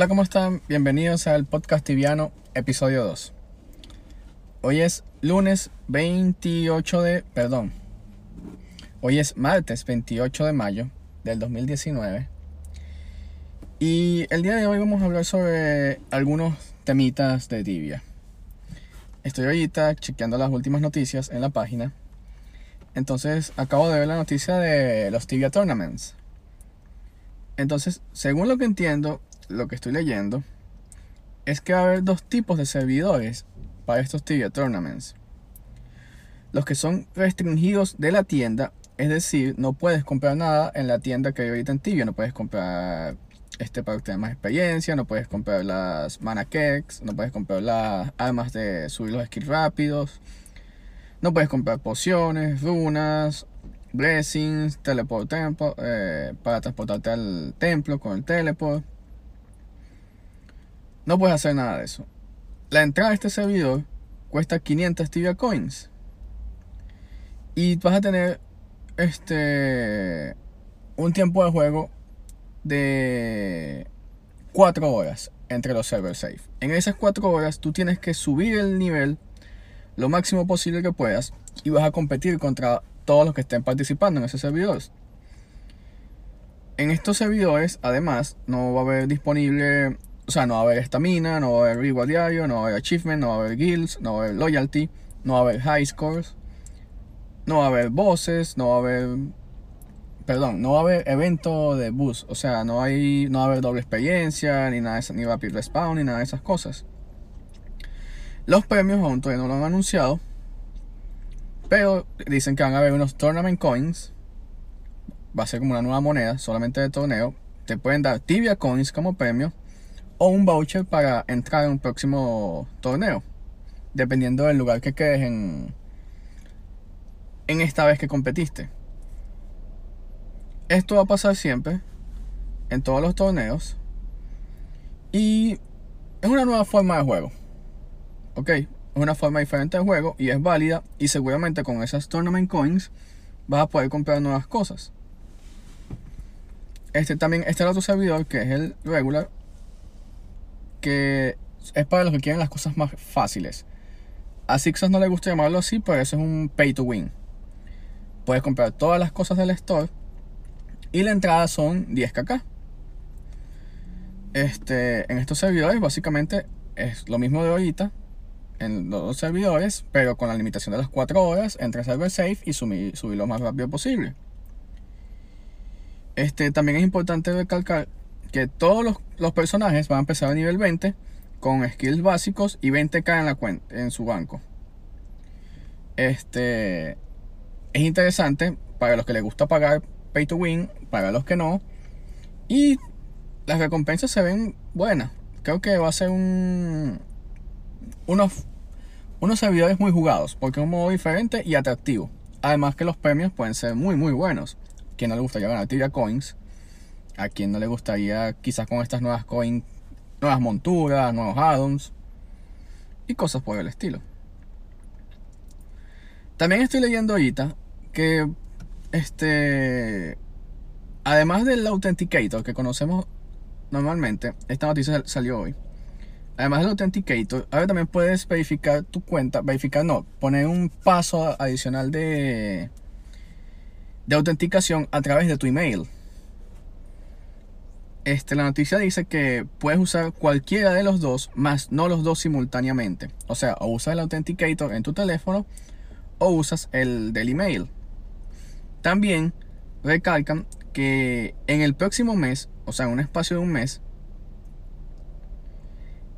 Hola, ¿cómo están? Bienvenidos al podcast tibiano, episodio 2. Hoy es lunes 28 de... perdón. Hoy es martes 28 de mayo del 2019. Y el día de hoy vamos a hablar sobre algunos temitas de tibia. Estoy ahorita chequeando las últimas noticias en la página. Entonces acabo de ver la noticia de los tibia tournaments. Entonces, según lo que entiendo, lo que estoy leyendo es que va a haber dos tipos de servidores para estos Tibia Tournaments. Los que son restringidos de la tienda, es decir, no puedes comprar nada en la tienda que hay ahorita en Tibia, no puedes comprar este para obtener más experiencia, no puedes comprar las mana cakes, no puedes comprar las armas de subir los skills rápidos, no puedes comprar pociones, runas, blessings, teleport eh, para transportarte al templo con el teleport. No puedes hacer nada de eso. La entrada a este servidor cuesta 500 Tibia Coins. Y vas a tener este un tiempo de juego de 4 horas entre los servers safe. En esas 4 horas tú tienes que subir el nivel lo máximo posible que puedas y vas a competir contra todos los que estén participando en ese servidor. En estos servidores, además, no va a haber disponible o sea, no va a haber estamina, no va a haber reward diario, no va a haber achievement, no va a haber guilds, no va a haber loyalty, no va a haber high scores, no va a haber bosses, no va a haber. Perdón, no va a haber evento de boost. O sea, no, hay, no va a haber doble experiencia, ni nada de ni rapid respawn, ni nada de esas cosas. Los premios aún todavía no lo han anunciado. Pero dicen que van a haber unos tournament coins. Va a ser como una nueva moneda, solamente de torneo. Te pueden dar tibia coins como premio o un voucher para entrar en un próximo torneo, dependiendo del lugar que quedes en, en esta vez que competiste. Esto va a pasar siempre, en todos los torneos, y es una nueva forma de juego. Ok, es una forma diferente de juego y es válida, y seguramente con esas tournament coins vas a poder comprar nuevas cosas. Este también, este es otro servidor que es el regular, que es para los que quieren las cosas más fáciles. A Sixas no le gusta llamarlo así, pero eso es un pay to win. Puedes comprar todas las cosas del store y la entrada son 10kk. Este, en estos servidores básicamente es lo mismo de ahorita en los servidores, pero con la limitación de las 4 horas entre server safe y subir, subir lo más rápido posible. Este, también es importante recalcar que todos los, personajes van a empezar a nivel 20 con skills básicos y 20k en la cuenta, en su banco. Este es interesante para los que les gusta pagar pay to win, para los que no. Y las recompensas se ven buenas. Creo que va a ser un unos unos servidores muy jugados, porque es un modo diferente y atractivo. Además que los premios pueden ser muy muy buenos. Quien no le gustaría ganar Tibia Coins, a quien no le gustaría quizás con estas nuevas coins, nuevas monturas, nuevos addons y cosas por el estilo. También estoy leyendo ahorita que este además del authenticator que conocemos normalmente, esta noticia salió hoy. Además del authenticator, ahora también puedes verificar tu cuenta, verificar no, poner un paso adicional de de autenticación a través de tu email. Este, la noticia dice que puedes usar cualquiera de los dos, más no los dos simultáneamente. O sea, o usas el Authenticator en tu teléfono o usas el del email. También recalcan que en el próximo mes, o sea, en un espacio de un mes,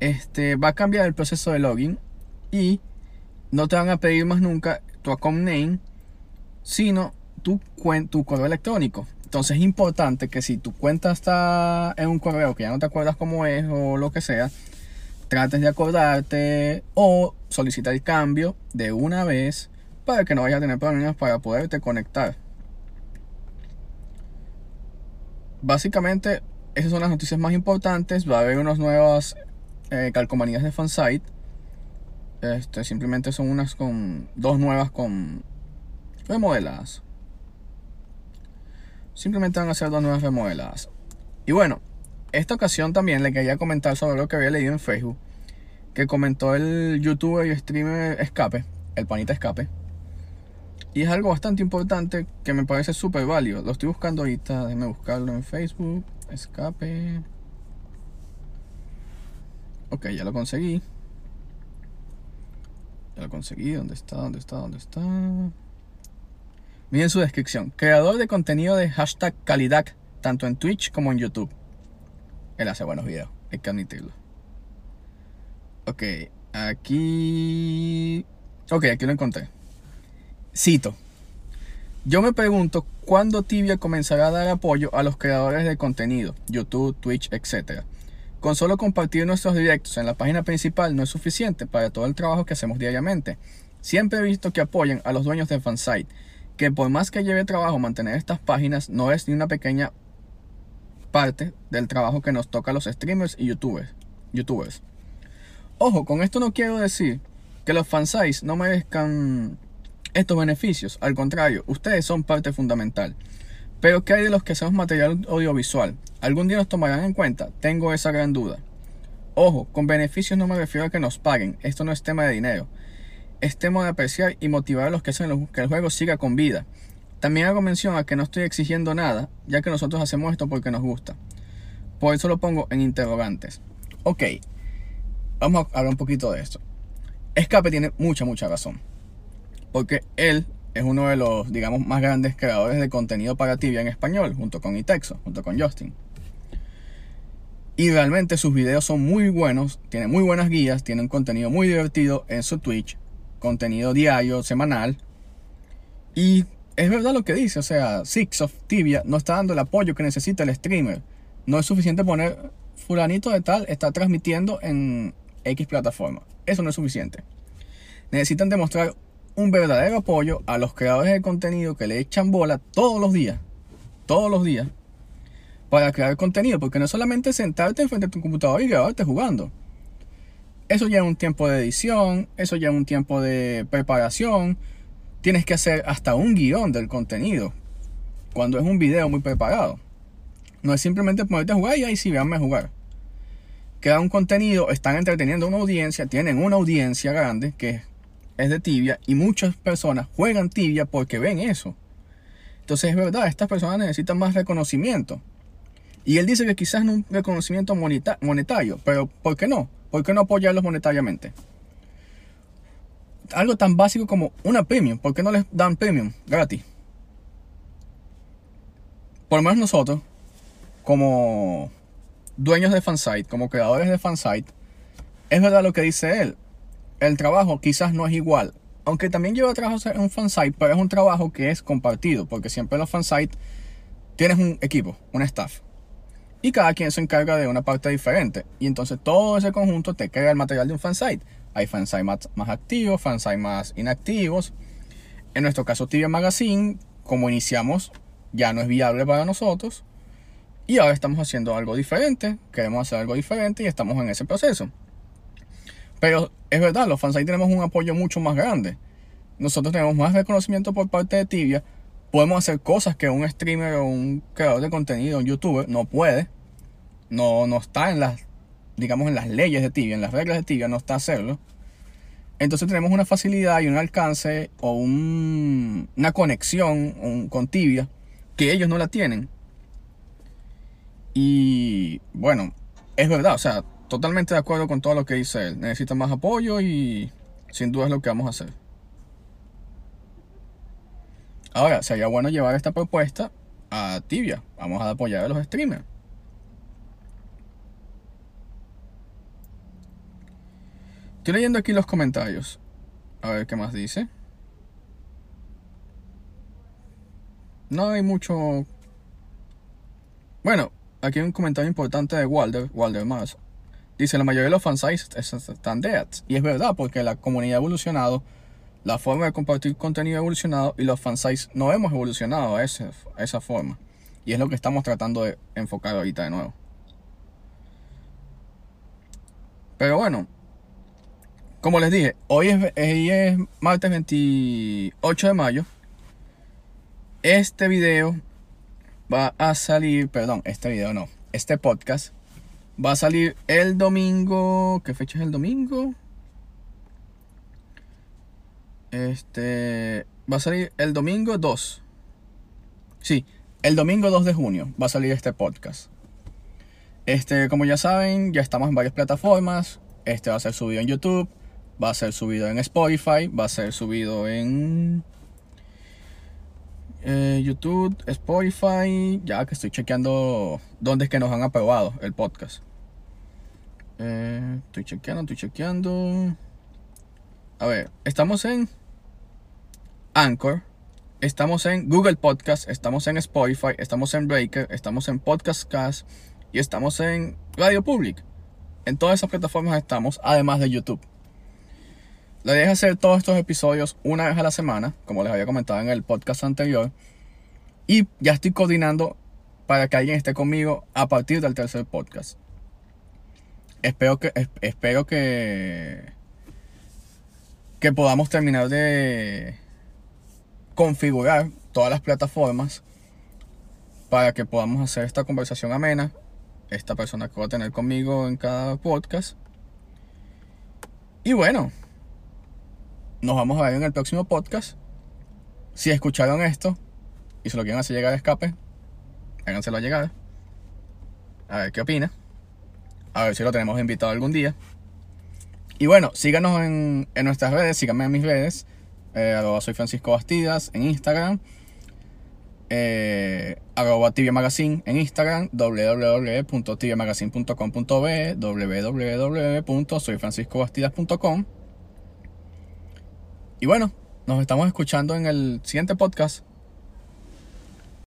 este, va a cambiar el proceso de login y no te van a pedir más nunca tu account name, sino tu, tu correo electrónico. Entonces es importante que si tu cuenta está en un correo que ya no te acuerdas cómo es o lo que sea, trates de acordarte o solicitar el cambio de una vez para que no vayas a tener problemas para poderte conectar. Básicamente, esas son las noticias más importantes. Va a haber unas nuevas eh, calcomanías de fansite. Este, simplemente son unas con dos nuevas con remodeladas. Simplemente van a ser dos nuevas remodeladas. Y bueno, esta ocasión también le quería comentar sobre lo que había leído en Facebook. Que comentó el youtuber y streamer Escape, el panita Escape. Y es algo bastante importante que me parece súper válido. Lo estoy buscando ahorita. Déjame buscarlo en Facebook. Escape. Ok, ya lo conseguí. Ya lo conseguí. ¿Dónde está? ¿Dónde está? ¿Dónde está? Miren su descripción. Creador de contenido de hashtag calidad, tanto en Twitch como en YouTube. Él hace buenos videos, hay que admitirlo. Ok, aquí... Ok, aquí lo encontré. Cito. Yo me pregunto cuándo Tibia comenzará a dar apoyo a los creadores de contenido, YouTube, Twitch, etc. Con solo compartir nuestros directos en la página principal no es suficiente para todo el trabajo que hacemos diariamente. Siempre he visto que apoyan a los dueños de fansite, que por más que lleve trabajo mantener estas páginas, no es ni una pequeña parte del trabajo que nos toca a los streamers y youtubers. youtubers. Ojo, con esto no quiero decir que los fansites no merezcan estos beneficios. Al contrario, ustedes son parte fundamental. Pero ¿qué hay de los que hacemos material audiovisual? ¿Algún día nos tomarán en cuenta? Tengo esa gran duda. Ojo, con beneficios no me refiero a que nos paguen. Esto no es tema de dinero. Es tema de apreciar y motivar a los que hacen que el juego siga con vida. También hago mención a que no estoy exigiendo nada, ya que nosotros hacemos esto porque nos gusta. Por eso lo pongo en interrogantes. Ok, vamos a hablar un poquito de esto. Escape tiene mucha, mucha razón. Porque él es uno de los, digamos, más grandes creadores de contenido para Tibia en español, junto con Itexo, junto con Justin. Y realmente sus videos son muy buenos, tiene muy buenas guías, tiene un contenido muy divertido en su Twitch, contenido diario, semanal. Y es verdad lo que dice, o sea, Six of Tibia no está dando el apoyo que necesita el streamer. No es suficiente poner fulanito de tal está transmitiendo en X plataforma. Eso no es suficiente. Necesitan demostrar un verdadero apoyo a los creadores de contenido que le echan bola todos los días, todos los días, para crear contenido, porque no es solamente sentarte enfrente de tu computador y grabarte jugando. Eso lleva un tiempo de edición, eso lleva un tiempo de preparación, tienes que hacer hasta un guion del contenido cuando es un video muy preparado. No es simplemente ponerte a jugar y ahí sí, véanme jugar. Queda un contenido, están entreteniendo a una audiencia, tienen una audiencia grande que es de tibia y muchas personas juegan tibia porque ven eso. Entonces es verdad, estas personas necesitan más reconocimiento. Y él dice que quizás no un reconocimiento monetario, pero ¿por qué no? ¿Por qué no apoyarlos monetariamente? algo tan básico como una premium. ¿Por qué no les dan premium gratis? Por lo menos nosotros, como dueños de fansite, como creadores de fansite, es verdad lo que dice él. El trabajo quizás no es igual. Aunque también lleva trabajo en un fansite, pero es un trabajo que es compartido, porque siempre en los fansites tienes un equipo, un staff. Y cada quien se encarga de una parte diferente. Y entonces todo ese conjunto te crea el material de un fansite. Hay fansite más, más activos, fansite más inactivos. En nuestro caso, Tibia Magazine, como iniciamos, ya no es viable para nosotros. Y ahora estamos haciendo algo diferente. Queremos hacer algo diferente y estamos en ese proceso. Pero es verdad, los fansite tenemos un apoyo mucho más grande. Nosotros tenemos más reconocimiento por parte de Tibia. Podemos hacer cosas que un streamer o un creador de contenido, un youtuber, no puede. No, no está en las digamos, en las leyes de tibia, en las reglas de tibia, no está hacerlo. Entonces tenemos una facilidad y un alcance o una conexión con tibia que ellos no la tienen. Y bueno, es verdad, o sea, totalmente de acuerdo con todo lo que dice él. Necesita más apoyo y sin duda es lo que vamos a hacer. Ahora, sería bueno llevar esta propuesta a tibia. Vamos a apoyar a los streamers. Estoy leyendo aquí los comentarios. A ver qué más dice. No hay mucho. Bueno, aquí hay un comentario importante de Walder, Walder Mars. Dice: La mayoría de los fansites están dead. Y es verdad, porque la comunidad ha evolucionado, la forma de compartir contenido ha evolucionado y los fansites no hemos evolucionado a, a esa forma. Y es lo que estamos tratando de enfocar ahorita de nuevo. Pero bueno, como les dije, hoy es, martes 28 de mayo. Este video va a salir, perdón, este video no, este podcast Va a salir el domingo. ¿Qué fecha es el domingo? Este. Va a salir el domingo 2. Sí, el domingo 2 de junio va a salir este podcast. Este, como ya saben, ya estamos en varias plataformas. Este va a ser subido en YouTube, va a ser subido en Spotify, va a ser subido en eh, YouTube, Spotify, ya que estoy chequeando dónde es que nos han aprobado el podcast. Eh, estoy chequeando, estoy chequeando. A ver, estamos en Anchor, estamos en Google Podcast, estamos en Spotify, estamos en Breaker, estamos en Podcast Cast y estamos en Radio Public. En todas esas plataformas estamos, además de YouTube. La idea es hacer todos estos episodios una vez a la semana, como les había comentado en el podcast anterior. Y ya estoy coordinando para que alguien esté conmigo a partir del tercer podcast. Espero que, espero que, que podamos terminar de configurar todas las plataformas para que podamos hacer esta conversación amena. Esta persona que va a tener conmigo en cada podcast. Y bueno, nos vamos a ver en el próximo podcast. Si escucharon esto y se lo quieren hacer llegar a escape, háganselo a llegar. A ver qué opina. A ver si lo tenemos invitado algún día. Y bueno, síganos en, en nuestras redes, síganme en mis redes. Eh, soy Francisco Bastidas en Instagram. Eh, arroba Magazine en Instagram, www.tibiamagazine.com.be, www.soyfranciscobastidas.com. Y bueno, nos estamos escuchando en el siguiente podcast.